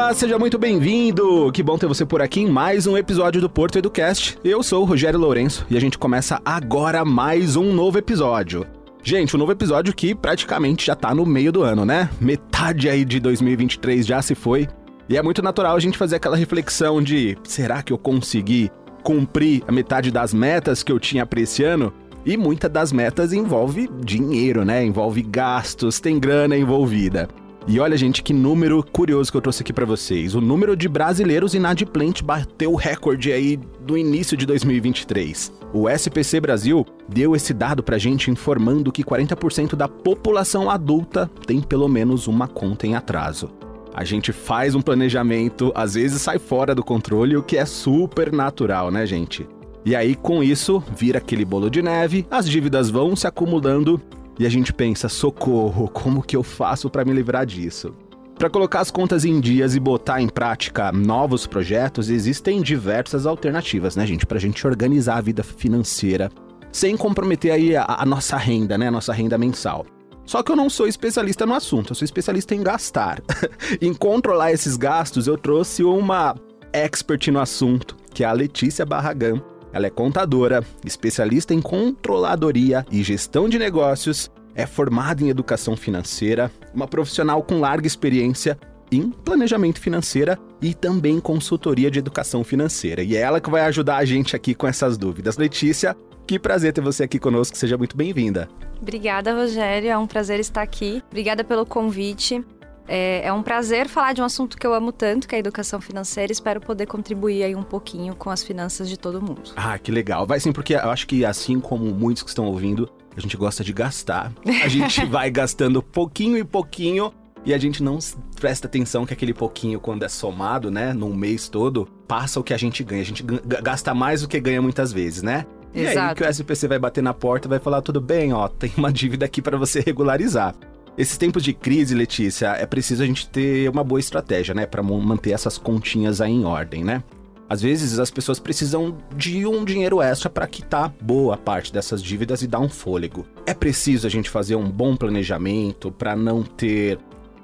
Olá, seja muito bem-vindo! Que bom ter você por aqui em mais um episódio do Porto Educast. Eu sou o Rogério Lourenço e a gente começa agora mais um novo episódio. Gente, um novo episódio que praticamente já tá no meio do ano, né? Metade aí de 2023 já se foi. E é muito natural a gente fazer aquela reflexão de: será que eu consegui cumprir a metade das metas que eu tinha para esse ano? E muitas das metas envolve dinheiro, né? Envolve gastos, tem grana envolvida. E olha, gente, que número curioso que eu trouxe aqui para vocês. O número de brasileiros inadimplentes bateu o recorde aí do início de 2023. O SPC Brasil deu esse dado pra gente informando que 40% da população adulta tem pelo menos uma conta em atraso. A gente faz um planejamento, às vezes sai fora do controle, o que é super natural, né, gente? E aí, com isso, vira aquele bolo de neve, as dívidas vão se acumulando e a gente pensa: socorro, como que eu faço para me livrar disso? Para colocar as contas em dias e botar em prática novos projetos, existem diversas alternativas, né, gente, para a gente organizar a vida financeira sem comprometer aí a, a nossa renda, né, a nossa renda mensal. Só que eu não sou especialista no assunto, eu sou especialista em gastar. em controlar esses gastos, eu trouxe uma expert no assunto, que é a Letícia Barragão. Ela é contadora, especialista em controladoria e gestão de negócios, é formada em educação financeira, uma profissional com larga experiência em planejamento financeiro e também consultoria de educação financeira. E é ela que vai ajudar a gente aqui com essas dúvidas. Letícia, que prazer ter você aqui conosco, seja muito bem-vinda. Obrigada, Rogério, é um prazer estar aqui. Obrigada pelo convite. É, é, um prazer falar de um assunto que eu amo tanto, que é a educação financeira. Espero poder contribuir aí um pouquinho com as finanças de todo mundo. Ah, que legal. Vai sim, porque eu acho que assim como muitos que estão ouvindo, a gente gosta de gastar. A gente vai gastando pouquinho e pouquinho e a gente não presta atenção que aquele pouquinho, quando é somado, né, num mês todo, passa o que a gente ganha. A gente gasta mais do que ganha muitas vezes, né? E Exato. aí que o SPC vai bater na porta e vai falar: tudo bem, ó, tem uma dívida aqui para você regularizar. Esses tempos de crise, Letícia, é preciso a gente ter uma boa estratégia, né, para manter essas continhas aí em ordem, né? Às vezes as pessoas precisam de um dinheiro extra para quitar boa parte dessas dívidas e dar um fôlego. É preciso a gente fazer um bom planejamento para não ter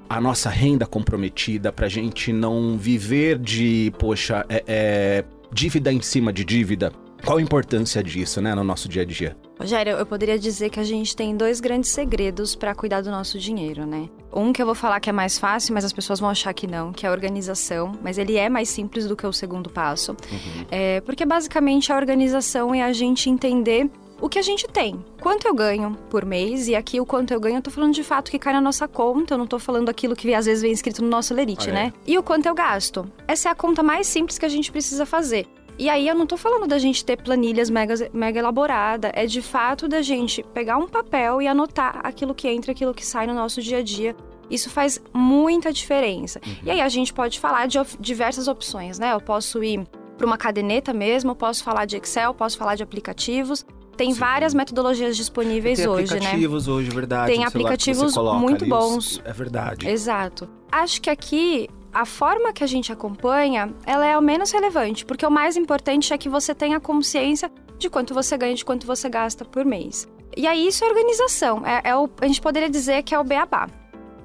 a nossa renda comprometida, para a gente não viver de, poxa, é, é, dívida em cima de dívida. Qual a importância disso, né, no nosso dia a dia? Rogério, eu poderia dizer que a gente tem dois grandes segredos para cuidar do nosso dinheiro, né? Um que eu vou falar que é mais fácil, mas as pessoas vão achar que não, que é a organização, mas ele é mais simples do que o segundo passo. Uhum. É, porque basicamente a organização é a gente entender o que a gente tem. Quanto eu ganho por mês, e aqui o quanto eu ganho, eu tô falando de fato que cai na nossa conta, eu não tô falando aquilo que às vezes vem escrito no nosso lerite, ah, é? né? E o quanto eu gasto. Essa é a conta mais simples que a gente precisa fazer. E aí eu não tô falando da gente ter planilhas mega, mega elaborada, é de fato da gente pegar um papel e anotar aquilo que entra, aquilo que sai no nosso dia a dia. Isso faz muita diferença. Uhum. E aí a gente pode falar de diversas opções, né? Eu posso ir para uma caderneta mesmo, eu posso falar de Excel, posso falar de aplicativos. Tem Sim. várias metodologias disponíveis hoje, né? Tem aplicativos hoje, verdade. Tem aplicativos muito bons. É verdade. Exato. Acho que aqui a forma que a gente acompanha, ela é o menos relevante, porque o mais importante é que você tenha consciência de quanto você ganha, de quanto você gasta por mês. E aí isso é organização, é, é o, a gente poderia dizer que é o beabá.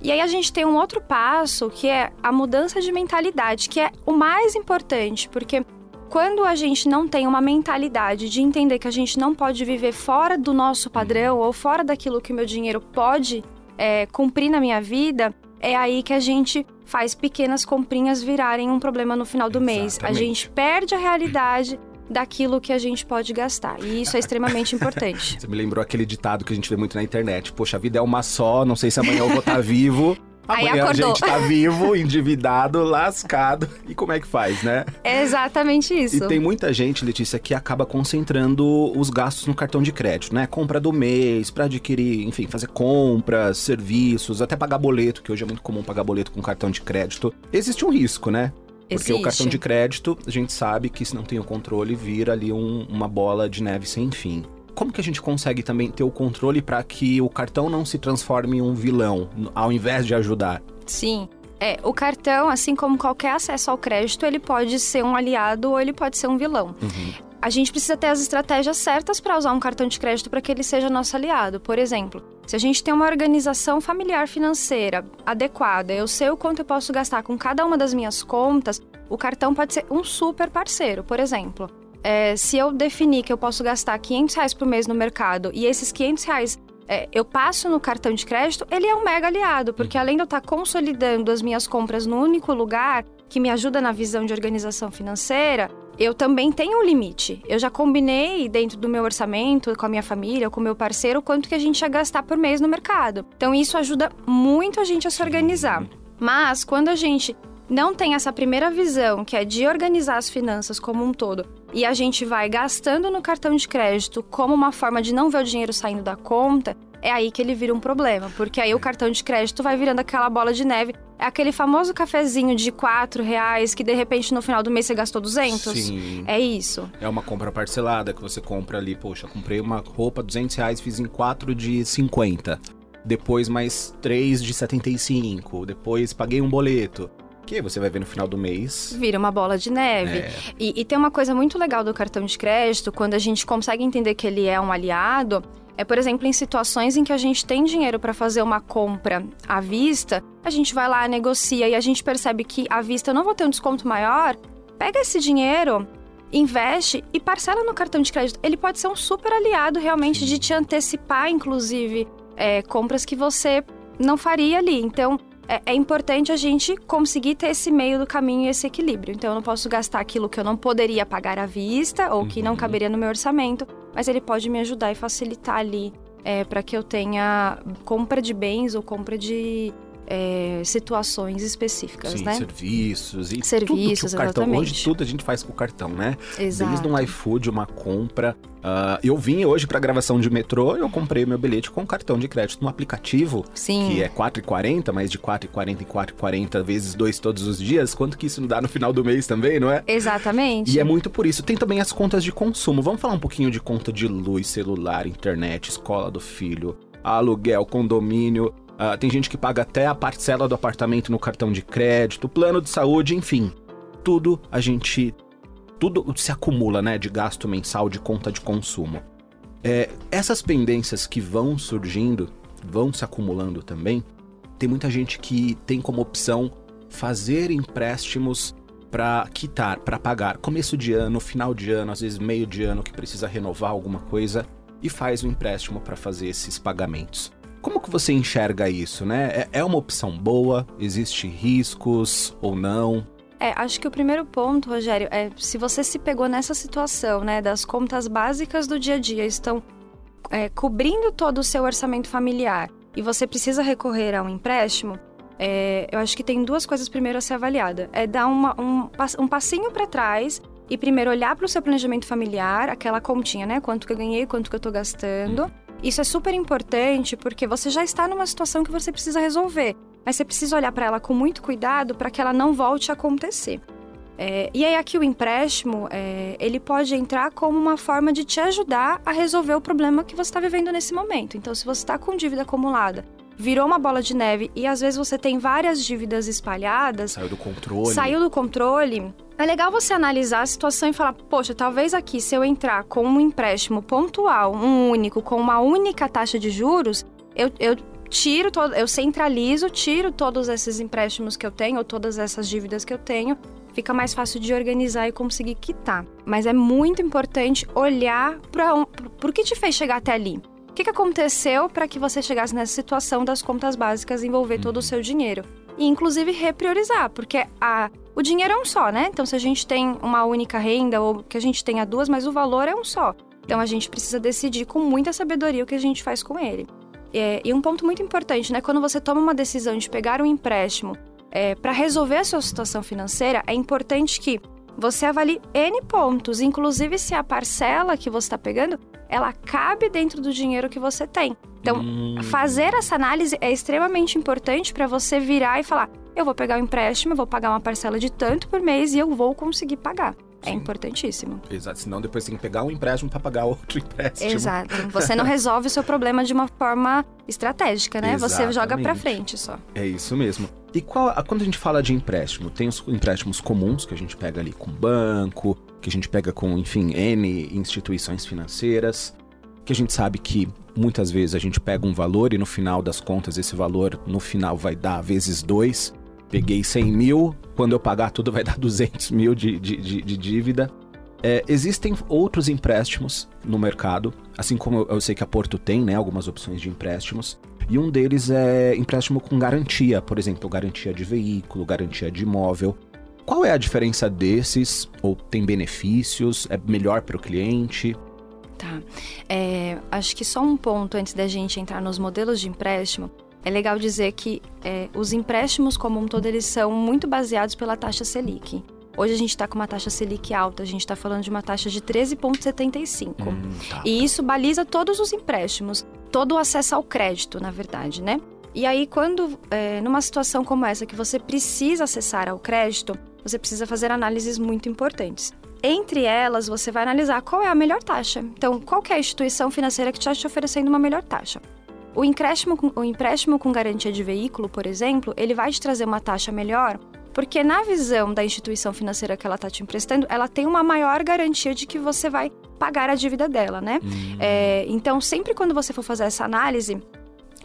E aí a gente tem um outro passo que é a mudança de mentalidade, que é o mais importante, porque quando a gente não tem uma mentalidade de entender que a gente não pode viver fora do nosso padrão ou fora daquilo que o meu dinheiro pode é, cumprir na minha vida, é aí que a gente faz pequenas comprinhas virarem um problema no final do mês. A gente perde a realidade daquilo que a gente pode gastar. E isso é extremamente importante. Você me lembrou aquele ditado que a gente vê muito na internet. Poxa, a vida é uma só, não sei se amanhã eu vou estar vivo. Amanhã a gente tá vivo, endividado, lascado. E como é que faz, né? É exatamente isso. E tem muita gente, Letícia, que acaba concentrando os gastos no cartão de crédito, né? Compra do mês, para adquirir, enfim, fazer compras, serviços, até pagar boleto, que hoje é muito comum pagar boleto com cartão de crédito. Existe um risco, né? Porque Existe. o cartão de crédito, a gente sabe que se não tem o controle, vira ali um, uma bola de neve sem fim como que a gente consegue também ter o controle para que o cartão não se transforme em um vilão, ao invés de ajudar? Sim. É, o cartão, assim como qualquer acesso ao crédito, ele pode ser um aliado ou ele pode ser um vilão. Uhum. a gente precisa ter as estratégias certas para usar um cartão de crédito para que ele seja nosso aliado. Por exemplo, se a gente tem uma organização familiar financeira adequada, eu sei o quanto eu posso gastar com cada uma das minhas contas, o cartão pode ser um super parceiro. Por exemplo, é, se eu definir que eu posso gastar 500 reais por mês no mercado e esses 500 reais é, eu passo no cartão de crédito, ele é um mega aliado, porque além de eu estar consolidando as minhas compras no único lugar, que me ajuda na visão de organização financeira, eu também tenho um limite. Eu já combinei dentro do meu orçamento, com a minha família, com o meu parceiro, quanto que a gente ia gastar por mês no mercado. Então isso ajuda muito a gente a se organizar. Mas quando a gente não tem essa primeira visão, que é de organizar as finanças como um todo, e a gente vai gastando no cartão de crédito como uma forma de não ver o dinheiro saindo da conta, é aí que ele vira um problema, porque aí o cartão de crédito vai virando aquela bola de neve. É aquele famoso cafezinho de 4 reais que de repente no final do mês você gastou 200? Sim. É isso. É uma compra parcelada que você compra ali, poxa, comprei uma roupa 200 reais, fiz em 4 de 50. Depois mais 3 de 75. Depois paguei um boleto que você vai ver no final do mês. Vira uma bola de neve. É. E, e, tem uma coisa muito legal do cartão de crédito, quando a gente consegue entender que ele é um aliado, é, por exemplo, em situações em que a gente tem dinheiro para fazer uma compra à vista, a gente vai lá, negocia e a gente percebe que à vista eu não vou ter um desconto maior, pega esse dinheiro, investe e parcela no cartão de crédito. Ele pode ser um super aliado realmente de te antecipar, inclusive, é, compras que você não faria ali. Então, é, é, importante a gente conseguir ter esse meio do caminho e esse equilíbrio. Então, eu não posso gastar aquilo que eu não poderia pagar à vista ou que não uhum. caberia no meu orçamento, mas ele pode me ajudar e facilitar ali é, para que eu tenha compra de bens ou compra de é, situações específicas, Sim, né? serviços e serviços, tudo o cartão. Exatamente. Hoje tudo a gente faz com o cartão, né? Exato. Desde um iFood, uma compra. Uh, eu vim hoje para gravação de metrô, eu comprei meu bilhete com cartão de crédito no aplicativo, Sim. que é 4,40, mais de 4,40 em 4,40 vezes dois todos os dias. Quanto que isso não dá no final do mês também, não é? Exatamente. E é muito por isso. Tem também as contas de consumo. Vamos falar um pouquinho de conta de luz, celular, internet, escola do filho, aluguel, condomínio. Uh, tem gente que paga até a parcela do apartamento no cartão de crédito, plano de saúde, enfim. Tudo a gente. Tudo se acumula, né? De gasto mensal, de conta de consumo. É, essas pendências que vão surgindo, vão se acumulando também. Tem muita gente que tem como opção fazer empréstimos para quitar, para pagar. Começo de ano, final de ano, às vezes meio de ano que precisa renovar alguma coisa e faz o empréstimo para fazer esses pagamentos. Como que você enxerga isso, né? É, é uma opção boa? Existe riscos ou não? É, acho que o primeiro ponto, Rogério, é se você se pegou nessa situação, né, das contas básicas do dia a dia estão é, cobrindo todo o seu orçamento familiar e você precisa recorrer a um empréstimo, é, eu acho que tem duas coisas primeiro a ser avaliada. É dar uma, um, um passinho para trás e primeiro olhar para o seu planejamento familiar, aquela continha, né? Quanto que eu ganhei, quanto que eu estou gastando. Isso é super importante porque você já está numa situação que você precisa resolver, mas você precisa olhar para ela com muito cuidado para que ela não volte a acontecer. É, e aí aqui o empréstimo, é, ele pode entrar como uma forma de te ajudar a resolver o problema que você está vivendo nesse momento. Então, se você está com dívida acumulada, virou uma bola de neve e às vezes você tem várias dívidas espalhadas. Saiu do controle. Saiu do controle. É legal você analisar a situação e falar, poxa, talvez aqui se eu entrar com um empréstimo pontual, um único, com uma única taxa de juros, eu, eu tiro todo, eu centralizo, tiro todos esses empréstimos que eu tenho, ou todas essas dívidas que eu tenho, fica mais fácil de organizar e conseguir quitar. Mas é muito importante olhar para um, o que te fez chegar até ali. O que, que aconteceu para que você chegasse nessa situação das contas básicas envolver todo o uhum. seu dinheiro? E inclusive repriorizar, porque a, o dinheiro é um só, né? Então, se a gente tem uma única renda ou que a gente tenha duas, mas o valor é um só. Então, a gente precisa decidir com muita sabedoria o que a gente faz com ele. É, e um ponto muito importante, né? Quando você toma uma decisão de pegar um empréstimo é, para resolver a sua situação financeira, é importante que você avalie N pontos, inclusive se a parcela que você está pegando, ela cabe dentro do dinheiro que você tem. Então, hum. fazer essa análise é extremamente importante para você virar e falar: eu vou pegar o um empréstimo, eu vou pagar uma parcela de tanto por mês e eu vou conseguir pagar. É Sim. Importantíssimo. Exato, senão depois tem que pegar um empréstimo para pagar outro empréstimo. Exato. Você não resolve o seu problema de uma forma estratégica, né? Exatamente. Você joga para frente só. É isso mesmo. E qual, quando a gente fala de empréstimo, tem os empréstimos comuns que a gente pega ali com banco, que a gente pega com, enfim, N instituições financeiras, que a gente sabe que muitas vezes a gente pega um valor e no final das contas esse valor no final vai dar vezes dois. Peguei 100 mil, quando eu pagar tudo vai dar 200 mil de, de, de, de dívida. É, existem outros empréstimos no mercado, assim como eu, eu sei que a Porto tem, né, algumas opções de empréstimos. E um deles é empréstimo com garantia, por exemplo, garantia de veículo, garantia de imóvel. Qual é a diferença desses? Ou tem benefícios? É melhor para o cliente? Tá. É, acho que só um ponto antes da gente entrar nos modelos de empréstimo. É legal dizer que é, os empréstimos como um todo eles são muito baseados pela taxa Selic. Hoje a gente está com uma taxa Selic alta, a gente está falando de uma taxa de 13,75. Hum, tá. E isso baliza todos os empréstimos, todo o acesso ao crédito, na verdade, né? E aí, quando, é, numa situação como essa, que você precisa acessar ao crédito, você precisa fazer análises muito importantes. Entre elas, você vai analisar qual é a melhor taxa. Então, qual é a instituição financeira que está te oferecendo uma melhor taxa? O empréstimo, com, o empréstimo com garantia de veículo, por exemplo, ele vai te trazer uma taxa melhor, porque na visão da instituição financeira que ela está te emprestando, ela tem uma maior garantia de que você vai pagar a dívida dela, né? Hum. É, então, sempre quando você for fazer essa análise,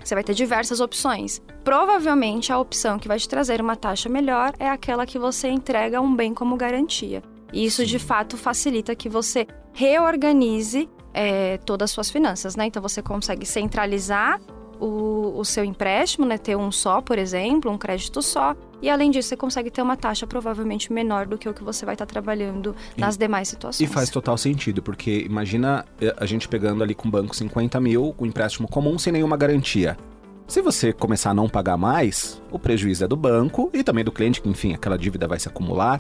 você vai ter diversas opções. Provavelmente a opção que vai te trazer uma taxa melhor é aquela que você entrega um bem como garantia. E isso de fato facilita que você reorganize é, todas as suas finanças, né? Então você consegue centralizar o, o, seu empréstimo, né? Ter um só, por exemplo, um crédito só. E além disso, você consegue ter uma taxa provavelmente menor do que o que você vai estar trabalhando e, nas demais situações. E faz total sentido, porque imagina eh, a gente pegando ali com o banco 50 mil, com um empréstimo comum sem nenhuma garantia. Se você começar a não pagar mais, o prejuízo é do banco e também do cliente, que enfim, aquela dívida vai se acumular.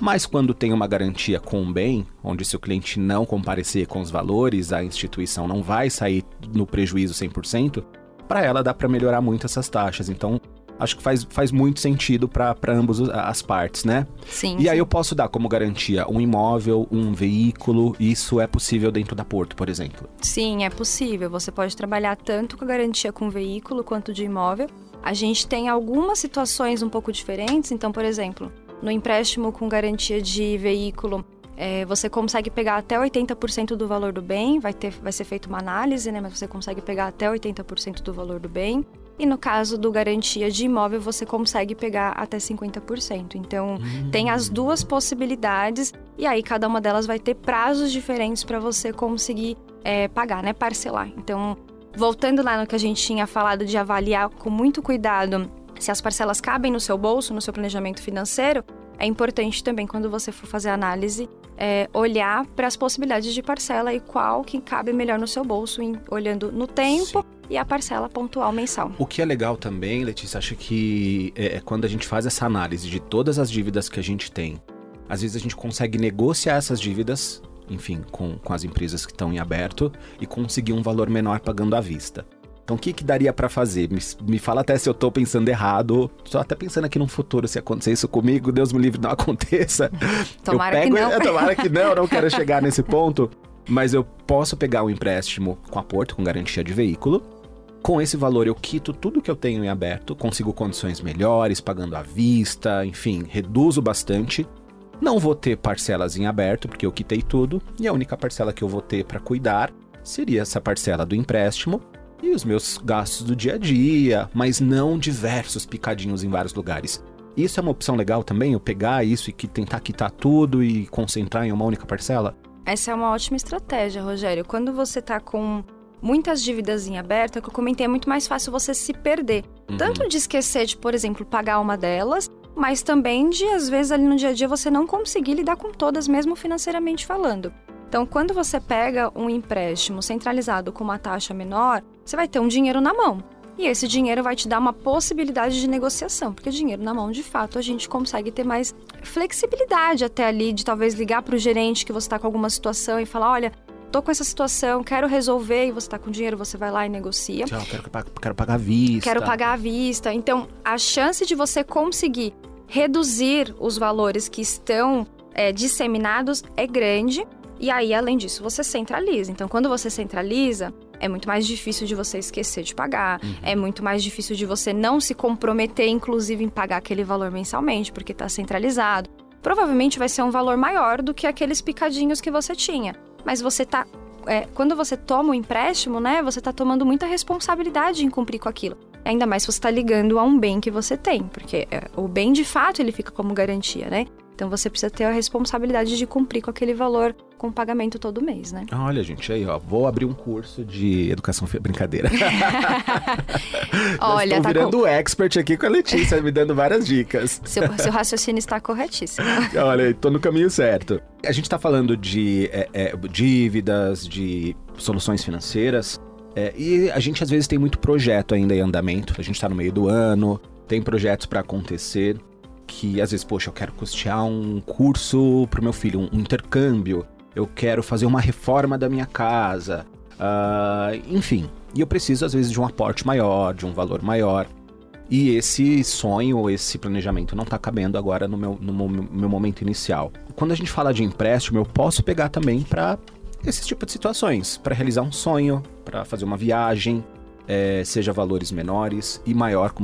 Mas quando tem uma garantia com um bem, onde se o cliente não comparecer com os valores, a instituição não vai sair no prejuízo 100%, para ela dá para melhorar muito essas taxas. Então, acho que faz, faz muito sentido para ambas as partes, né? Sim. E sim. aí eu posso dar como garantia um imóvel, um veículo, isso é possível dentro da Porto, por exemplo? Sim, é possível. Você pode trabalhar tanto com a garantia com veículo quanto de imóvel. A gente tem algumas situações um pouco diferentes, então, por exemplo, no empréstimo com garantia de veículo, é, você consegue pegar até 80% do valor do bem, vai, ter, vai ser feita uma análise, né? Mas você consegue pegar até 80% do valor do bem. E no caso do garantia de imóvel, você consegue pegar até 50%. Então, hum. tem as duas possibilidades, e aí cada uma delas vai ter prazos diferentes para você conseguir é, pagar, né? Parcelar. Então, voltando lá no que a gente tinha falado de avaliar com muito cuidado se as parcelas cabem no seu bolso, no seu planejamento financeiro, é importante também quando você for fazer a análise é, olhar para as possibilidades de parcela e qual que cabe melhor no seu bolso, em, olhando no tempo Sim. e a parcela pontual mensal. O que é legal também, Letícia, acho que é, é quando a gente faz essa análise de todas as dívidas que a gente tem, às vezes a gente consegue negociar essas dívidas, enfim, com, com as empresas que estão em aberto e conseguir um valor menor pagando à vista. Então, o que, que daria para fazer? Me, me fala até se eu tô pensando errado. Só até pensando aqui no futuro, se acontecer isso comigo, Deus me livre, não aconteça. Tomara eu pego, que não. tomara que não, não quero chegar nesse ponto. Mas eu posso pegar um empréstimo com aporto, com garantia de veículo. Com esse valor eu quito tudo que eu tenho em aberto, consigo condições melhores, pagando à vista, enfim, reduzo bastante. Não vou ter parcelas em aberto, porque eu quitei tudo, e a única parcela que eu vou ter para cuidar seria essa parcela do empréstimo e os meus gastos do dia a dia, mas não diversos picadinhos em vários lugares. Isso é uma opção legal também, eu pegar isso e que tentar quitar tudo e concentrar em uma única parcela? Essa é uma ótima estratégia, Rogério. Quando você está com muitas dívidas em aberto, é que eu comentei, é muito mais fácil você se perder. Uhum. Tanto de esquecer de, por exemplo, pagar uma delas, mas também de, às vezes, ali no dia a dia você não conseguir lidar com todas, mesmo financeiramente falando. Então, quando você pega um empréstimo centralizado com uma taxa menor, você vai ter um dinheiro na mão. E esse dinheiro vai te dar uma possibilidade de negociação, porque dinheiro na mão, de fato, a gente consegue ter mais flexibilidade até ali, de talvez ligar para o gerente que você está com alguma situação e falar: olha, tô com essa situação, quero resolver, e você está com dinheiro, você vai lá e negocia. Tchau, quero, quero pagar à vista. Quero pagar à vista. Então, a chance de você conseguir reduzir os valores que estão é, disseminados é grande e aí, além disso, você centraliza. Então, quando você centraliza, é muito mais difícil de você esquecer de pagar, uhum. é muito mais difícil de você não se comprometer, inclusive, em pagar aquele valor mensalmente, porque está centralizado. provavelmente vai ser um valor maior do que aqueles picadinhos que você tinha. Mas você tá. É, quando você toma o empréstimo, né? Você tá tomando muita responsabilidade em cumprir com aquilo. Ainda mais se você está ligando a um bem que você tem, porque é, o bem de fato ele fica como garantia, né? Então você precisa ter a responsabilidade de cumprir com aquele valor com pagamento todo mês, né? Olha, gente, aí, ó, vou abrir um curso de educação brincadeira. Olha, estou tá virando com... expert aqui com a Letícia, me dando várias dicas. Seu, seu raciocínio está corretíssimo. Olha, estou no caminho certo. A gente está falando de é, é, dívidas, de soluções financeiras. É, e a gente às vezes tem muito projeto ainda em andamento. A gente está no meio do ano, tem projetos para acontecer que às vezes, poxa, eu quero custear um curso para o meu filho, um intercâmbio, eu quero fazer uma reforma da minha casa, uh, enfim. E eu preciso às vezes de um aporte maior, de um valor maior. E esse sonho, esse planejamento não está cabendo agora no meu, no meu momento inicial. Quando a gente fala de empréstimo, eu posso pegar também para esse tipo de situações, para realizar um sonho, para fazer uma viagem, é, seja valores menores e maior,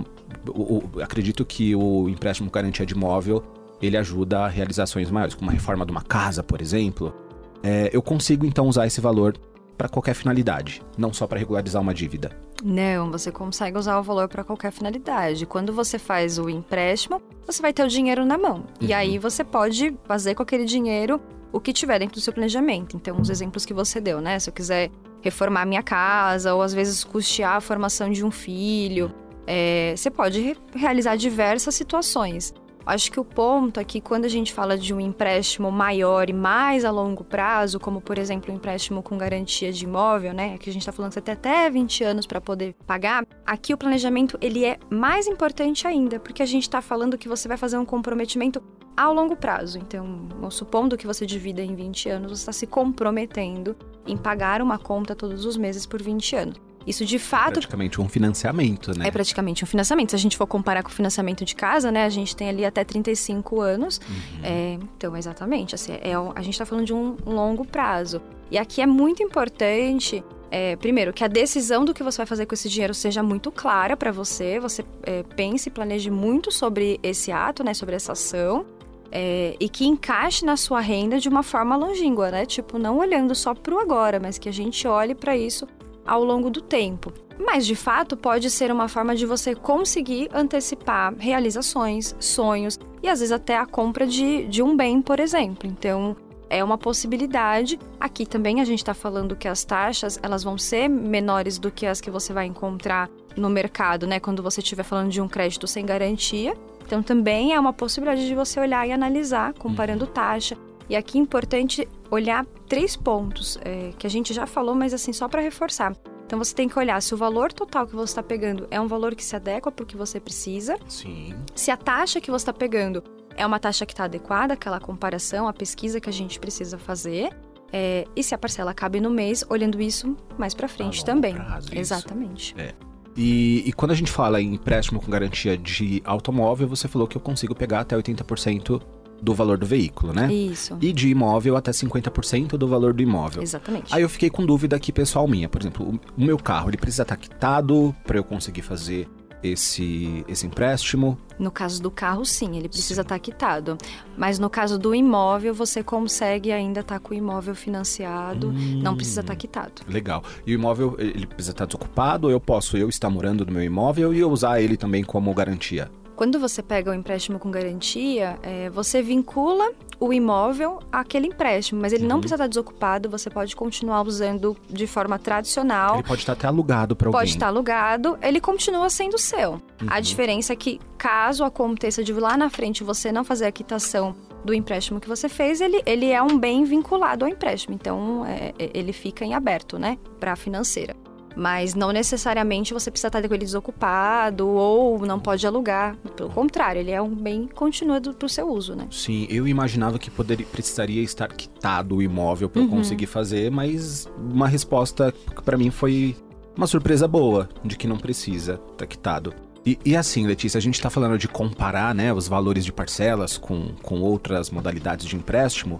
o, o, acredito que o empréstimo garantia de imóvel ele ajuda a realizações maiores, como a reforma de uma casa, por exemplo. É, eu consigo então usar esse valor para qualquer finalidade, não só para regularizar uma dívida. Não, você consegue usar o valor para qualquer finalidade. Quando você faz o empréstimo, você vai ter o dinheiro na mão. Uhum. E aí você pode fazer com aquele dinheiro o que tiver dentro do seu planejamento. Então, os exemplos que você deu, né? Se eu quiser reformar minha casa, ou às vezes custear a formação de um filho, é, você pode re realizar diversas situações. Acho que o ponto aqui, quando a gente fala de um empréstimo maior e mais a longo prazo, como por exemplo um empréstimo com garantia de imóvel, né? Que a gente está falando que você tem até 20 anos para poder pagar. Aqui o planejamento ele é mais importante ainda, porque a gente está falando que você vai fazer um comprometimento ao longo prazo. Então, supondo que você divida em 20 anos, você está se comprometendo em pagar uma conta todos os meses por 20 anos. Isso de fato. Praticamente um financiamento, né? É praticamente um financiamento. Se a gente for comparar com o financiamento de casa, né? A gente tem ali até 35 anos. Uhum. É, então, exatamente. Assim, é, a gente está falando de um longo prazo. E aqui é muito importante é, primeiro, que a decisão do que você vai fazer com esse dinheiro seja muito clara para você. Você é, pense e planeje muito sobre esse ato, né? Sobre essa ação. É, e que encaixe na sua renda de uma forma longínqua, né? Tipo, não olhando só para o agora, mas que a gente olhe para isso ao longo do tempo. Mas de fato pode ser uma forma de você conseguir antecipar realizações, sonhos e às vezes até a compra de, de um bem, por exemplo. Então é uma possibilidade. Aqui também a gente está falando que as taxas elas vão ser menores do que as que você vai encontrar no mercado, né? Quando você estiver falando de um crédito sem garantia. Então também é uma possibilidade de você olhar e analisar, comparando uhum. taxa. E aqui é importante olhar três pontos é, que a gente já falou, mas assim, só para reforçar. Então você tem que olhar se o valor total que você está pegando é um valor que se adequa para o que você precisa. Sim. Se a taxa que você está pegando é uma taxa que está adequada àquela comparação, à pesquisa que a gente precisa fazer. É, e se a parcela cabe no mês, olhando isso mais para frente também. Prazo, Exatamente. É. E, e, quando a gente fala em empréstimo com garantia de automóvel, você falou que eu consigo pegar até 80% do valor do veículo, né? Isso. E de imóvel até 50% do valor do imóvel. Exatamente. Aí eu fiquei com dúvida aqui pessoal minha, por exemplo, o meu carro, ele precisa estar quitado para eu conseguir fazer esse, esse empréstimo? No caso do carro, sim, ele precisa estar quitado. Mas no caso do imóvel, você consegue ainda estar com o imóvel financiado, hum, não precisa estar quitado. Legal. E o imóvel, ele precisa estar desocupado ou eu posso eu estar morando no meu imóvel e usar ele também como garantia? Quando você pega o empréstimo com garantia, é, você vincula o imóvel àquele empréstimo, mas ele uhum. não precisa estar desocupado, você pode continuar usando de forma tradicional. Ele pode estar até alugado para alguém. Pode estar alugado, ele continua sendo seu. Uhum. A diferença é que, caso aconteça de lá na frente você não fazer a quitação do empréstimo que você fez, ele, ele é um bem vinculado ao empréstimo. Então, é, é ele fica em aberto, né, para a financeira. Mas não necessariamente você precisa estar com ele desocupado ou não pode alugar. Pelo contrário, ele é um bem continua para o seu uso, né? Sim, eu imaginava que poderia, precisaria estar quitado o imóvel para eu uhum. conseguir fazer, mas uma resposta para mim foi uma surpresa boa de que não precisa estar tá quitado. E, e, assim, Letícia, a gente está falando de comparar né, os valores de parcelas com, com outras modalidades de empréstimo.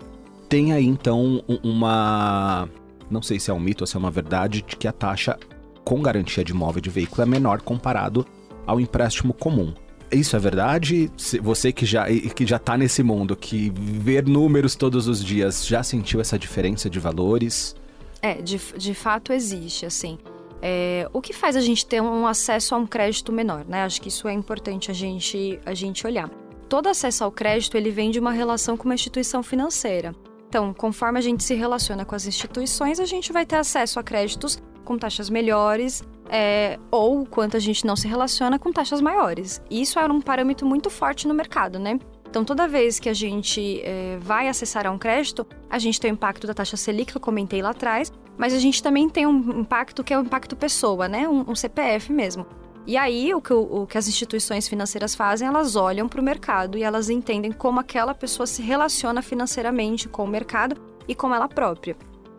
Tem aí então uma não sei se é um mito ou se é uma verdade, de que a taxa com garantia de imóvel de veículo é menor comparado ao empréstimo comum. Isso é verdade? Você que já, que já tá nesse mundo, que ver números todos os dias, já sentiu essa diferença de valores? É, de, de fato existe, assim. É, o que faz a gente ter um acesso a um crédito menor, né? Acho que isso é importante a gente, a gente olhar. Todo acesso ao crédito, ele vem de uma relação com uma instituição financeira. Então, conforme a gente se relaciona com as instituições, a gente vai ter acesso a créditos com taxas melhores, é, ou quanto a gente não se relaciona com taxas maiores. E isso é um parâmetro muito forte no mercado, né? Então, toda vez que a gente é, vai acessar a um crédito, a gente tem o impacto da taxa Selic, que eu comentei lá atrás, mas a gente também tem um impacto que é o impacto pessoa, né? Um, um CPF mesmo. E aí, o que, o, o que, as instituições financeiras fazem, elas olham para o mercado e elas entendem como aquela pessoa se relaciona financeiramente com o mercado e com ela própria.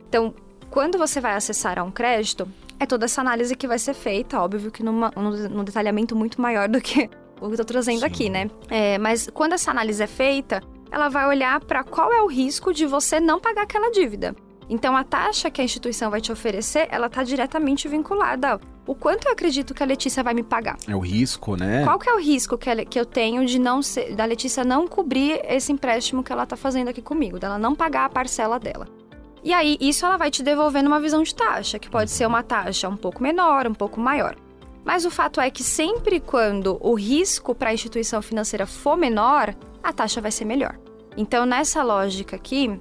Então, quando você vai acessar a um crédito, é toda essa análise que vai ser feita, óbvio que numa, num, detalhamento muito maior do que o que eu estou trazendo Sim. aqui, né? É, mas quando essa análise é feita, ela vai olhar para qual é o risco de você não pagar aquela dívida. Então, a taxa que a instituição vai te oferecer, ela está diretamente vinculada o quanto eu acredito que a Letícia vai me pagar. É o risco, né? Qual que é o risco que, ela, que eu tenho de não ser, da Letícia não cobrir esse empréstimo que ela está fazendo aqui comigo, dela não pagar a parcela dela. E aí, isso ela vai te devolvendo uma visão de taxa, que pode ser uma taxa um pouco menor, um pouco maior. Mas o fato é que sempre quando o risco para a instituição financeira for menor, a taxa vai ser melhor. Então, nessa lógica aqui,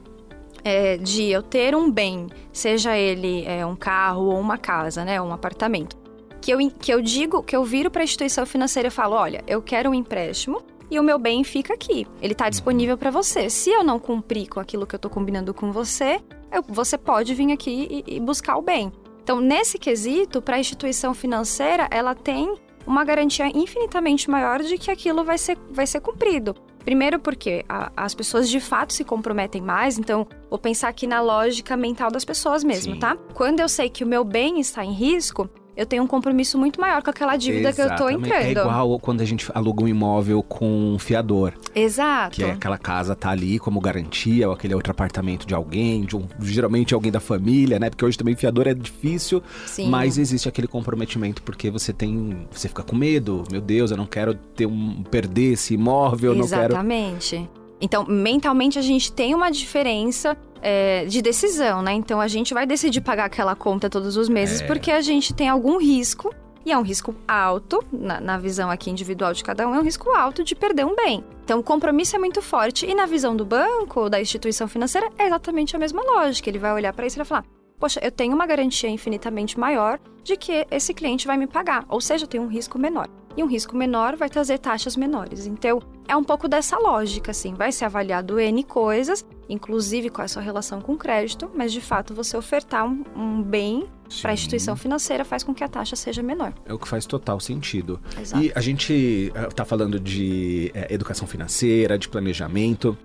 é, de eu ter um bem, seja ele é, um carro ou uma casa, né, um apartamento, que eu, que eu digo, que eu viro para a instituição financeira e falo, olha, eu quero um empréstimo e o meu bem fica aqui. Ele está disponível para você. Se eu não cumprir com aquilo que eu estou combinando com você, eu, você pode vir aqui e, e buscar o bem. Então, nesse quesito, para a instituição financeira, ela tem uma garantia infinitamente maior de que aquilo vai ser, vai ser cumprido. Primeiro porque a, as pessoas de fato se comprometem mais, então vou pensar aqui na lógica mental das pessoas mesmo, Sim. tá? Quando eu sei que o meu bem está em risco, eu tenho um compromisso muito maior com aquela dívida Exatamente. que eu tô entrando. É igual quando a gente aluga um imóvel com um fiador. Exato. Que é aquela casa tá ali como garantia, ou aquele outro apartamento de alguém, de um, geralmente alguém da família, né? Porque hoje também fiador é difícil, Sim. mas existe aquele comprometimento porque você tem, você fica com medo, meu Deus, eu não quero ter um perder esse imóvel, Exatamente. não quero Exatamente. Então, mentalmente a gente tem uma diferença é, de decisão, né? Então a gente vai decidir pagar aquela conta todos os meses é. porque a gente tem algum risco. E é um risco alto, na, na, visão aqui individual de cada um, é um risco alto de perder um bem. Então, o compromisso é muito forte. E na visão do banco, da instituição financeira, é exatamente a mesma lógica. Ele vai olhar para isso e vai falar: poxa, eu tenho uma garantia infinitamente maior de que esse cliente vai me pagar, ou seja, eu tenho um risco menor. E um risco menor vai trazer taxas menores. Então, é um pouco dessa lógica, assim, vai ser avaliado N coisas, inclusive com a sua relação com o crédito, mas de fato você ofertar um, um bem para a instituição financeira faz com que a taxa seja menor. É o que faz total sentido. Exato. E a gente está eh, falando de é, educação financeira, de planejamento.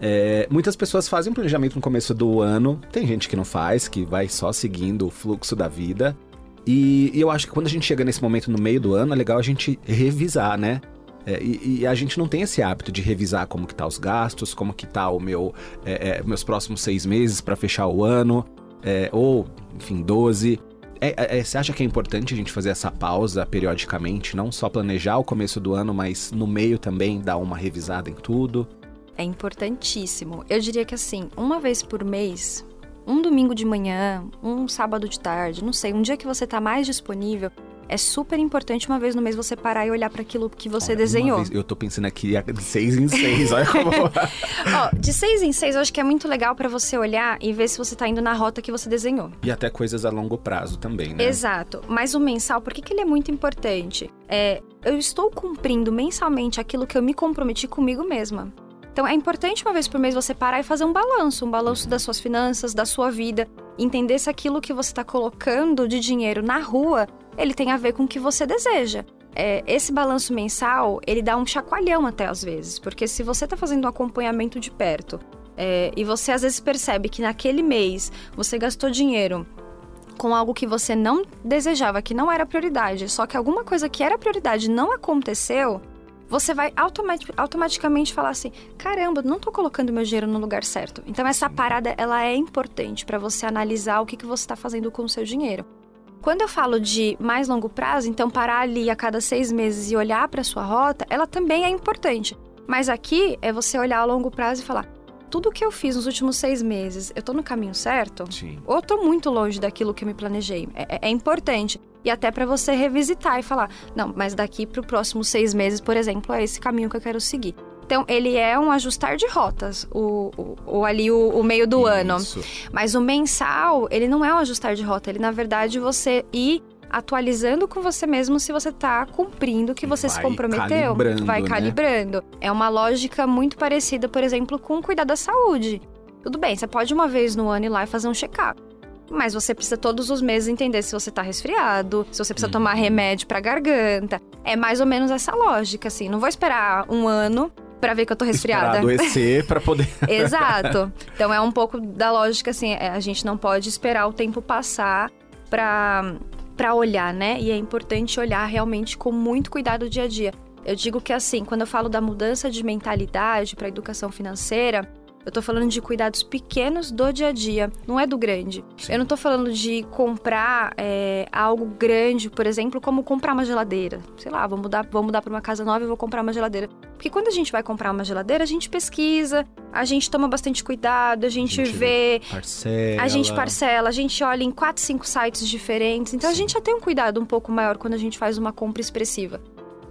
É, muitas pessoas fazem planejamento no começo do ano, tem gente que não faz, que vai só seguindo o fluxo da vida. E, e eu acho que quando a gente chega nesse momento no meio do ano, é legal a gente revisar, né? É, e, e, a gente não tem esse hábito de revisar como que tá os gastos, como que tá o meu, é, é, meus próximos seis meses para fechar o ano, é, ou, enfim, 12. É, é, você acha que é importante a gente fazer essa pausa periodicamente, não só planejar o começo do ano, mas no meio também dar uma revisada em tudo? É importantíssimo. Eu diria que assim, uma vez por mês, um domingo de manhã, um sábado de tarde, não sei, um dia que você está mais disponível, é super importante uma vez no mês você parar e olhar para aquilo que você olha, desenhou. Vez, eu tô pensando aqui de seis em seis, olha como. Ó, de seis em seis, eu acho que é muito legal para você olhar e ver se você tá indo na rota que você desenhou. E até coisas a longo prazo também, né? Exato. Mas o mensal, por que, que ele é muito importante? É, eu estou cumprindo mensalmente aquilo que eu me comprometi comigo mesma. Então é importante uma vez por mês você parar e fazer um balanço, um balanço das suas finanças, da sua vida, entender se aquilo que você está colocando de dinheiro na rua, ele tem a ver com o que você deseja. É, esse balanço mensal, ele dá um chacoalhão até às vezes, porque se você está fazendo um acompanhamento de perto é, e você às vezes percebe que naquele mês você gastou dinheiro com algo que você não desejava, que não era prioridade, só que alguma coisa que era prioridade não aconteceu, você vai automatic, automaticamente falar assim: caramba, não estou colocando meu dinheiro no lugar certo. Então, essa parada ela é importante para você analisar o que, que você está fazendo com o seu dinheiro. Quando eu falo de mais longo prazo, então parar ali a cada seis meses e olhar para sua rota, ela também é importante. Mas aqui é você olhar a longo prazo e falar: tudo que eu fiz nos últimos seis meses, eu tô no caminho certo? Sim. Ou tô muito longe daquilo que eu me planejei? É, é, é importante. E até para você revisitar e falar: não, mas daqui para os próximos seis meses, por exemplo, é esse caminho que eu quero seguir. Então, ele é um ajustar de rotas, o, o, o ali o, o, meio do Isso. ano. Mas o mensal, ele não é um ajustar de rota, ele, na verdade, você ir atualizando com você mesmo se você tá cumprindo o que você Vai se comprometeu. calibrando, vai né? calibrando. É uma lógica muito parecida, por exemplo, com cuidar da saúde. Tudo bem, você pode uma vez no ano ir lá e fazer um check-up. Mas você precisa todos os meses entender se você tá resfriado, se você precisa Uhum. tomar remédio pra garganta. É mais ou menos essa lógica, assim. Não vou esperar um ano pra ver que eu tô resfriada. Esperar adoecer pra poder. Exato. Então é um pouco da lógica, assim, é, a gente não pode esperar o tempo passar pra, pra olhar, né? E é importante olhar realmente com muito cuidado o dia a dia. Eu digo que assim, quando eu falo da mudança de mentalidade para educação financeira, eu tô falando de cuidados pequenos do dia a dia, não é do grande. Sim. Eu não tô falando de comprar é, algo grande, por exemplo, como comprar uma geladeira. Sei lá, vou mudar, vou mudar para uma casa nova e vou comprar uma geladeira. Porque quando a gente vai comprar uma geladeira, a gente pesquisa, a gente toma bastante cuidado, a gente, A gente vê, Parcela. a gente parcela, a gente olha em quatro, cinco sites diferentes. Então a Sim. gente já tem um cuidado um pouco maior quando a gente faz uma compra expressiva.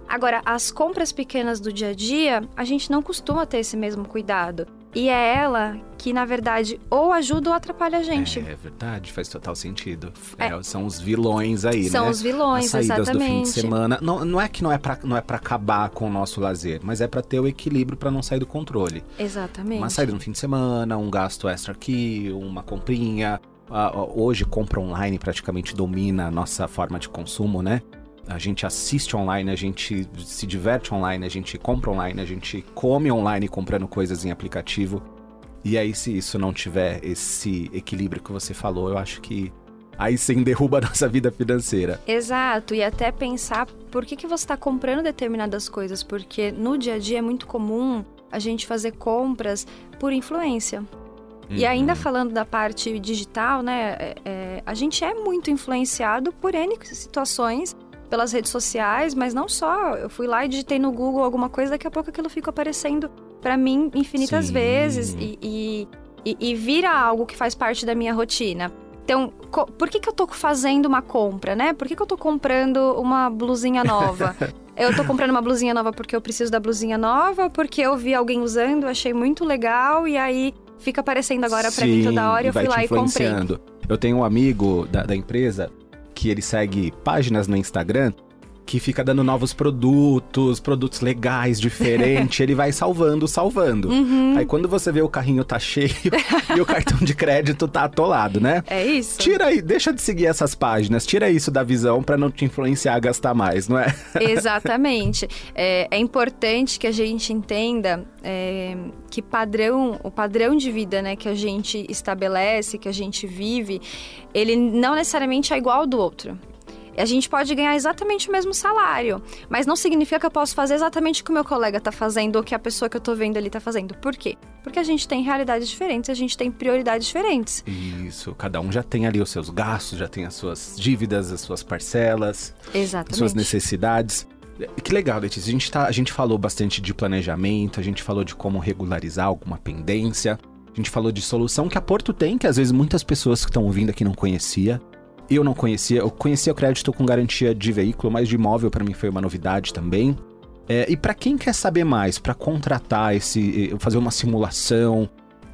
Agora, as compras pequenas do dia a dia, a gente não costuma ter esse mesmo cuidado. E é ela que, na verdade, ou ajuda ou atrapalha a gente. É verdade, faz total sentido. É, são os vilões aí, São né? os vilões, As saídas exatamente. do fim de semana. Não, não é que não é pra, não é pra acabar com o nosso lazer, mas é pra ter o equilíbrio pra não sair do controle. Exatamente. Uma saída no fim de semana, um gasto extra aqui, uma comprinha. Ó, hoje, compra online praticamente domina a nossa forma de consumo, né? A gente assiste online, a gente se diverte online, a gente compra online, a gente come online comprando coisas em aplicativo. E aí, se isso não tiver esse equilíbrio que você falou, eu acho que aí sim derruba a nossa vida financeira. Exato, e até pensar por que, que você está comprando determinadas coisas, porque no dia a dia é muito comum a gente fazer compras por influência. E ainda Uhum. falando da parte digital, né, é- é, a gente é muito influenciado por N situações pelas redes sociais, mas não só. Eu fui lá e digitei no Google alguma coisa, daqui a pouco aquilo fica aparecendo para mim infinitas Sim. vezes e, e, e- vira algo que faz parte da minha rotina. Então, por que, que eu tô fazendo uma compra, né? Por que, que eu tô comprando uma blusinha nova? eu tô comprando uma blusinha nova porque eu preciso da blusinha nova, porque eu vi alguém usando, achei muito legal e aí fica aparecendo agora pra mim toda hora e eu fui lá e comprei. Eu tenho um amigo da, da empresa que ele segue páginas no Instagram que fica dando novos produtos, produtos legais, diferentes. ele vai salvando, salvando. Uhum, Aí quando você vê o carrinho tá cheio e o cartão de crédito tá atolado, né? é isso. Tira aí, deixa de seguir essas páginas, tira isso da visão pra não te influenciar a gastar mais, não é? Exatamente. É, é importante que a gente entenda é, que padrão, o padrão de vida né, que a gente estabelece, que a gente vive, ele não necessariamente é igual ao do outro. A gente pode ganhar exatamente o mesmo salário, mas não significa que eu posso fazer exatamente o que o meu colega está fazendo ou que a pessoa que eu estou vendo ali está fazendo. Por quê? Porque a gente tem realidades diferentes, a gente tem prioridades diferentes. Isso, cada um já tem ali os seus gastos, já tem as suas dívidas, as suas parcelas. Exatamente. suas necessidades. Que legal, Letícia. A gente, tá, a gente falou bastante de planejamento, a gente falou de como regularizar alguma pendência, a gente falou de solução que a Porto tem, que às vezes muitas pessoas que estão ouvindo aqui não conhecia. Eu não conhecia, eu conhecia o crédito com garantia de veículo, mas de imóvel para mim foi uma novidade também. É, e para quem quer saber mais, para contratar esse, fazer uma simulação,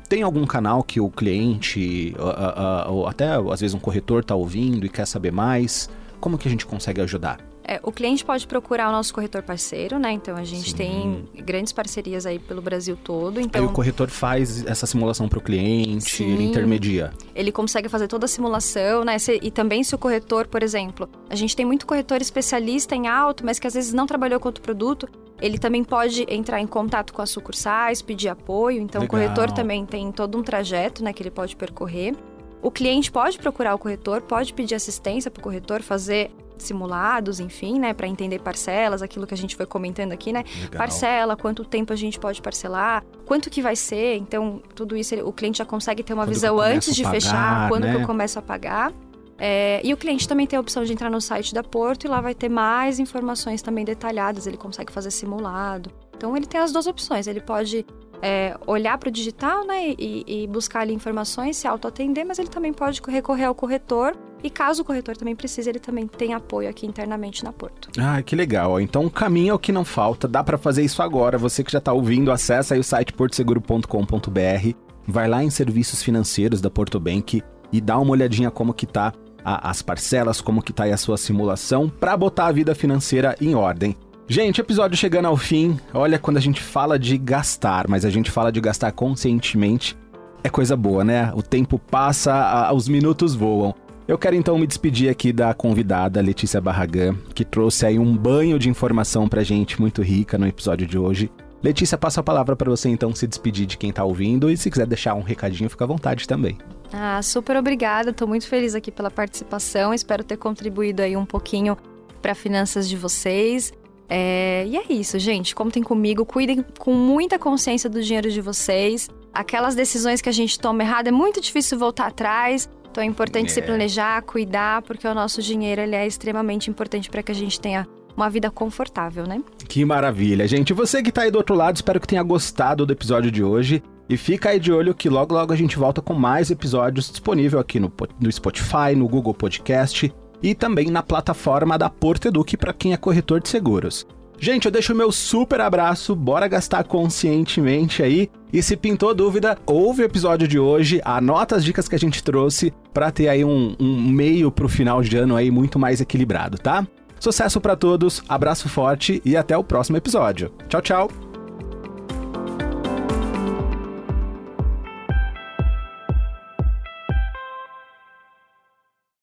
tem algum canal que o cliente, ah, ah, ah, ou até às vezes um corretor está ouvindo e quer saber mais? Como que a gente consegue ajudar? É, o cliente pode procurar o nosso corretor parceiro, né? Então a gente Sim. tem grandes parcerias aí pelo Brasil todo. Aí o Então corretor faz essa simulação para o cliente, Sim. ele intermedia. ele consegue fazer toda a simulação, né? Se- e também se o corretor, por exemplo, a gente tem muito corretor especialista em auto, mas que às vezes não trabalhou com outro produto. Ele também pode entrar em contato com as sucursais, pedir apoio. Então Legal. o corretor também tem todo um trajeto, né? Que ele pode percorrer. O cliente pode procurar o corretor, pode pedir assistência para o corretor fazer simulados, enfim, né, para entender parcelas, aquilo que a gente foi comentando aqui, né? Legal. Parcela, quanto tempo a gente pode parcelar, quanto que vai ser. Então, tudo isso o cliente já consegue ter uma Quando que visão antes de pagar, fechar, quando que né? eu começo a pagar. É, e o cliente também tem a opção de entrar no site da Porto e lá vai ter mais informações também detalhadas. Ele consegue fazer simulado. Então ele tem as duas opções. Ele pode é, olhar para o digital né, e, e, buscar ali informações, se auto-atender, mas ele também pode recorrer ao corretor. E caso o corretor também precise, ele também tem apoio aqui internamente na Porto. Ah, que legal. Então o caminho é o que não falta. Dá para fazer isso agora. Você que já está ouvindo, acessa aí o site portoseguro.com.br, vai lá em serviços financeiros da Porto Bank e dá uma olhadinha como que tá a, as parcelas, como que tá aí a sua simulação para botar a vida financeira em ordem. Gente, episódio chegando ao fim. Olha, quando a gente fala de gastar, mas a gente fala de gastar conscientemente, é coisa boa, né? O tempo passa, a, os minutos voam. Eu quero então me despedir aqui da convidada Letícia Barragan, que trouxe aí um banho de informação pra gente muito rica no episódio de hoje. Letícia, passo a palavra para você então se despedir de quem tá ouvindo e se quiser deixar um recadinho, fica à vontade também. Ah, super obrigada, tô muito feliz aqui pela participação, espero ter contribuído aí um pouquinho para finanças de vocês. É, e é isso, gente. Contem comigo, cuidem com muita consciência do dinheiro de vocês. Aquelas decisões que a gente toma errado é muito difícil voltar atrás. Então é importante é. se planejar, cuidar, porque o nosso dinheiro ele é extremamente importante para que a gente tenha uma vida confortável, né? Que maravilha, gente. Você que tá aí do outro lado, espero que tenha gostado do episódio de hoje. E fica aí de olho que logo logo a gente volta com mais episódios disponível aqui no, no Spotify, no Google Podcast e também na plataforma da Porto Eduque para quem é corretor de seguros. Gente, eu deixo o meu super abraço, bora gastar conscientemente aí. E se pintou dúvida, ouve o episódio de hoje, anota as dicas que a gente trouxe para ter aí um, um meio pro final de ano aí muito mais equilibrado, tá? Sucesso para todos, abraço forte e até o próximo episódio. Tchau, tchau!